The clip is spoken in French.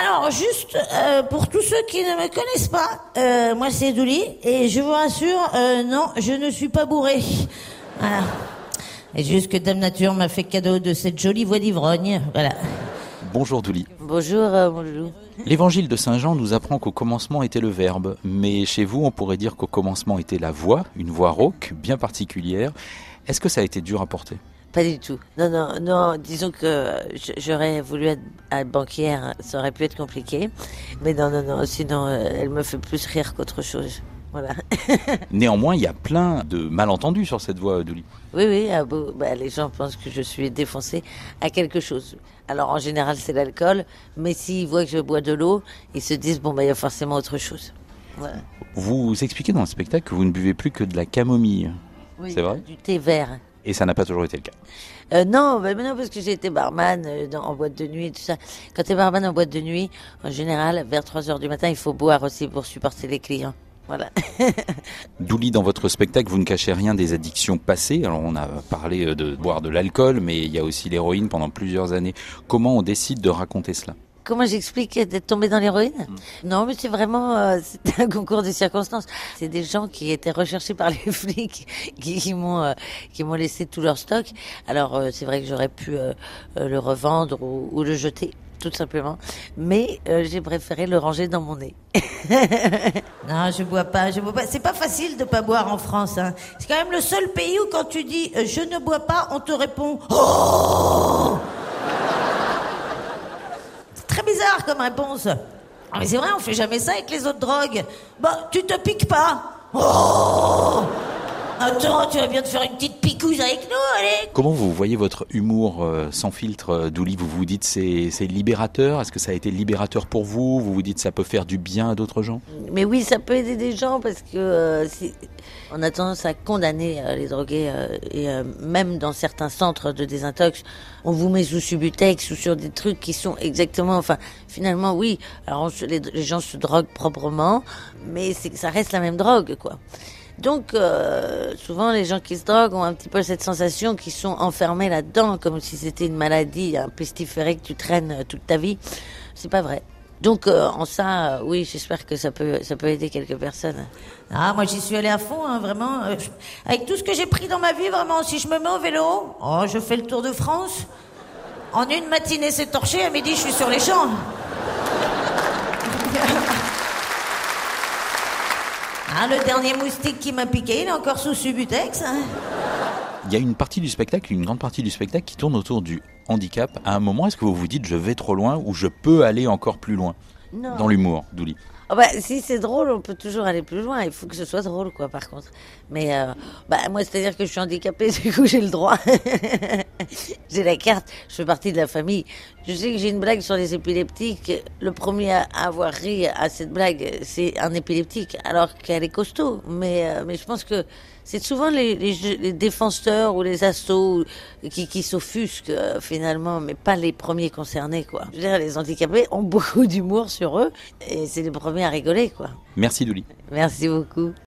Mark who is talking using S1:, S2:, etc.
S1: Alors, juste euh, pour tous ceux qui ne me connaissent pas, euh, moi c'est Douli et je vous rassure, euh, non, je ne suis pas bourré. Voilà. Et juste que Dame Nature m'a fait cadeau de cette jolie voix d'ivrogne. Voilà.
S2: Bonjour Douli.
S3: Bonjour, euh, bonjour.
S2: L'évangile de Saint Jean nous apprend qu'au commencement était le Verbe, mais chez vous on pourrait dire qu'au commencement était la voix, une voix rauque, bien particulière. Est-ce que ça a été dur à porter?
S3: Pas du tout. Non, non, non. Disons que j'aurais voulu être, banquière, ça aurait pu être compliqué. Mais non, non, non. Sinon, euh, elle me fait plus rire qu'autre chose. Voilà.
S2: Néanmoins, il y a plein de malentendus sur cette voix, Douli.
S3: Oui, oui. ah bon, bah, les gens pensent que je suis défoncée à quelque chose. Alors en général, c'est l'alcool. Mais s'ils voient que je bois de l'eau, ils se disent bon, bah, il y a forcément autre chose. Voilà.
S2: Vous expliquez dans le spectacle que vous ne buvez plus que de la camomille.
S3: Oui,
S2: C'est vrai?
S3: Du thé vert.
S2: Et ça n'a pas toujours été le cas.
S3: Euh, non, bah, mais non, parce que j'ai été barman euh, dans- en boîte de nuit et tout ça. Quand t'es barman en boîte de nuit, en général, vers 3 heures du matin, il faut boire aussi pour supporter les clients. Voilà.
S2: Douli, dans votre spectacle, vous ne cachez rien des addictions passées. Alors, on a parlé euh, de boire de l'alcool, mais il y a aussi l'héroïne pendant plusieurs années. Comment on décide de raconter cela?
S3: Comment j'explique d'être tombé dans l'héroïne Non, mais c'est vraiment euh, c'était un concours de circonstances. C'est des gens qui étaient recherchés par les flics qui, qui m'ont euh, qui m'ont laissé tout leur stock. Alors euh, c'est vrai que j'aurais pu euh, euh, le revendre ou, ou le jeter tout simplement, mais euh, j'ai préféré le ranger dans mon nez.
S1: Non, je bois pas, je bois pas. C'est pas facile de pas boire en France. Hein. C'est quand même le seul pays où quand tu dis euh, je ne bois pas, on te répond oh. C'est très comme réponse. Ah, Mais c'est vrai, on fait jamais ça avec les autres drogues. Bah, tu te piques pas. Oh. Attends, tu vas bien te faire une petite picouse avec nous, allez.
S2: Comment vous voyez votre humour euh, sans filtre, euh, Douli? Vous vous dites c'est c'est libérateur? Est-ce que ça a été libérateur pour vous? Vous vous dites ça peut faire du bien à d'autres gens?
S3: Mais oui, ça peut aider des gens parce que euh, c'est- on a tendance à condamner euh, les drogués et même dans certains centres de désintox, on vous met sous Subutex ou sur des trucs qui sont exactement, enfin, finalement, oui. Alors on se- les, les gens se droguent proprement, mais c'est ça reste la même drogue, quoi. Donc, euh, souvent, les gens qui se droguent ont un petit peu cette sensation qu'ils sont enfermés là-dedans, comme si c'était une maladie, un pestiféré que tu traînes euh, toute ta vie. C'est pas vrai. Donc, euh, en ça, euh, oui, j'espère que ça peut, ça peut aider quelques personnes.
S1: Ah, moi j'y suis allé à fond, hein, vraiment. Euh, Avec tout ce que j'ai pris dans ma vie, vraiment, si je me mets au vélo, oh, je fais le tour de France. En une matinée, c'est torché, à midi, je suis sur les champs. Ah, le dernier moustique qui m'a piqué, il est encore sous Subutex. hein.
S2: Il y a une partie du spectacle, une grande partie du spectacle qui tourne autour du handicap. À un moment, est-ce que vous vous dites je vais trop loin ou je peux aller encore plus loin
S3: Non.
S2: Dans l'humour, Douli?
S3: Bah, si c'est drôle, on peut toujours aller plus loin. Il faut que ce soit drôle, quoi, par contre. Mais euh, bah, moi, c'est-à-dire que je suis handicapée, du coup, j'ai le droit. j'ai la carte, je fais partie de la famille. Je sais que j'ai une blague sur les épileptiques. Le premier à avoir ri à cette blague, c'est un épileptique, alors qu'elle est costaud. Mais, euh, mais je pense que c'est souvent les, les, les défenseurs ou les assos qui, qui s'offusquent, euh, finalement, mais pas les premiers concernés, quoi. Je veux dire, les handicapés ont beaucoup d'humour sur eux, et c'est les premiers à rigoler, quoi.
S2: Merci, Douli.
S3: Merci beaucoup.